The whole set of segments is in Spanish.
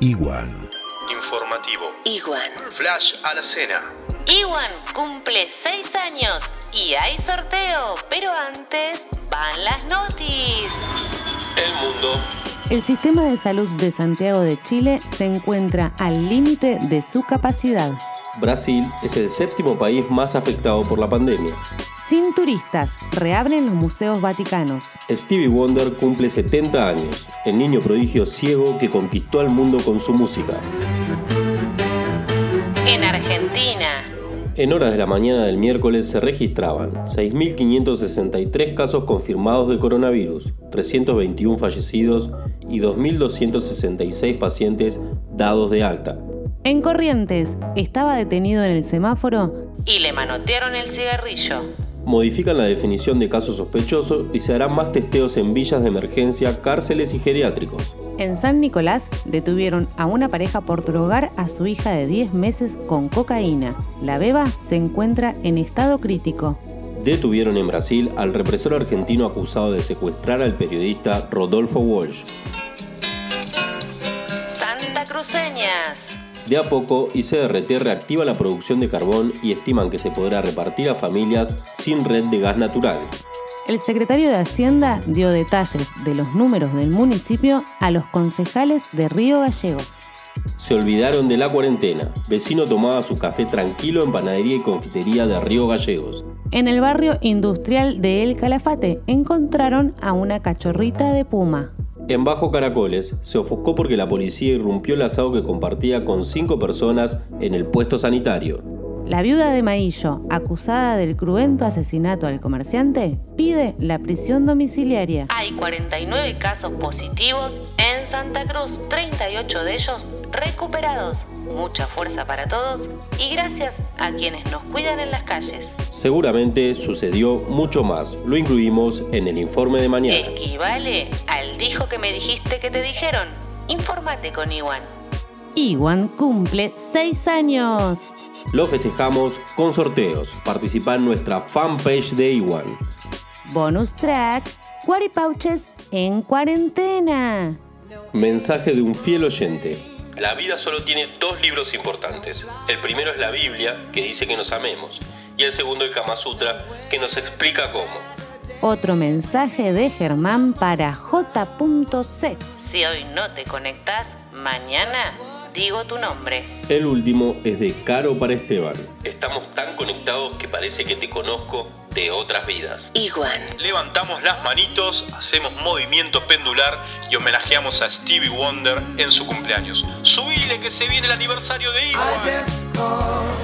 Igual. Informativo. Iguan. Flash a la cena. Iwan cumple 6 años y hay sorteo, pero antes van las notis. El mundo. El sistema de salud de Santiago de Chile se encuentra al límite de su capacidad. Brasil es el séptimo país más afectado por la pandemia. Sin turistas, reabren los museos vaticanos. Stevie Wonder cumple 70 años, el niño prodigio ciego que conquistó al mundo con su música. En Argentina, En horas de la mañana del miércoles se registraban 6.563 casos confirmados de coronavirus, 321 fallecidos y 2.266 pacientes dados de alta. En Corrientes, estaba detenido en el semáforo y le manotearon el cigarrillo. Modifican la definición de caso sospechoso y se harán más testeos en villas de emergencia, cárceles y geriátricos. En San Nicolás detuvieron a una pareja por drogar a su hija de 10 meses con cocaína. La beba se encuentra en estado crítico. Detuvieron en Brasil al represor argentino acusado de secuestrar al periodista Rodolfo Walsh. Santa Cruceñas. De a poco, ICRT reactiva la producción de carbón y estiman que se podrá repartir a familias sin red de gas natural. El secretario de Hacienda dio detalles de los números del municipio a los concejales de Río Gallegos. Se olvidaron de la cuarentena. Vecino tomaba su café tranquilo en panadería y confitería de Río Gallegos. En el barrio industrial de El Calafate encontraron a una cachorrita de puma. En Bajo Caracoles se ofuscó porque la policía irrumpió el asado que compartía con cinco personas en el puesto sanitario. La viuda de Maillo, acusada del cruento asesinato al comerciante, pide la prisión domiciliaria. Hay 49 casos positivos en Santa Cruz, 38 de ellos recuperados. Mucha fuerza para todos y gracias a quienes nos cuidan en las calles. Seguramente sucedió mucho más. Lo incluimos en el informe de mañana. Equivale al dijo que me dijiste que te dijeron. Infórmate con Iwan. Iwan cumple 6 años. Lo festejamos con sorteos. Participa en nuestra fanpage de Iwan. Bonus track, Pouches en cuarentena. Mensaje de un fiel oyente. La vida solo tiene dos libros importantes. El primero es la Biblia, que dice que nos amemos, y el segundo el Kama Sutra, que nos explica cómo. Otro mensaje de Germán para J.C. Si hoy no te conectas, mañana digo tu nombre. El último es de Caro para Esteban. Estamos tan conectados que parece que te conozco de otras vidas. Iguan. Levantamos las manitos, hacemos movimiento pendular y homenajeamos a Stevie Wonder en su cumpleaños. Subile que se viene el aniversario de I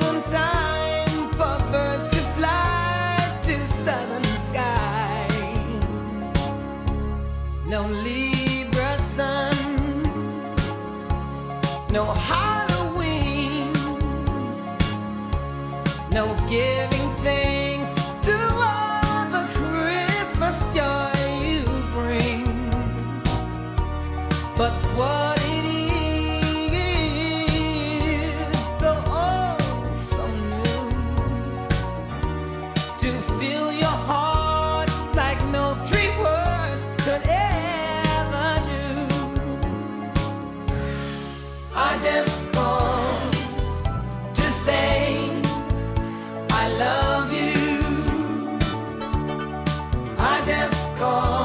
No Libra sun, no Halloween, no giving just call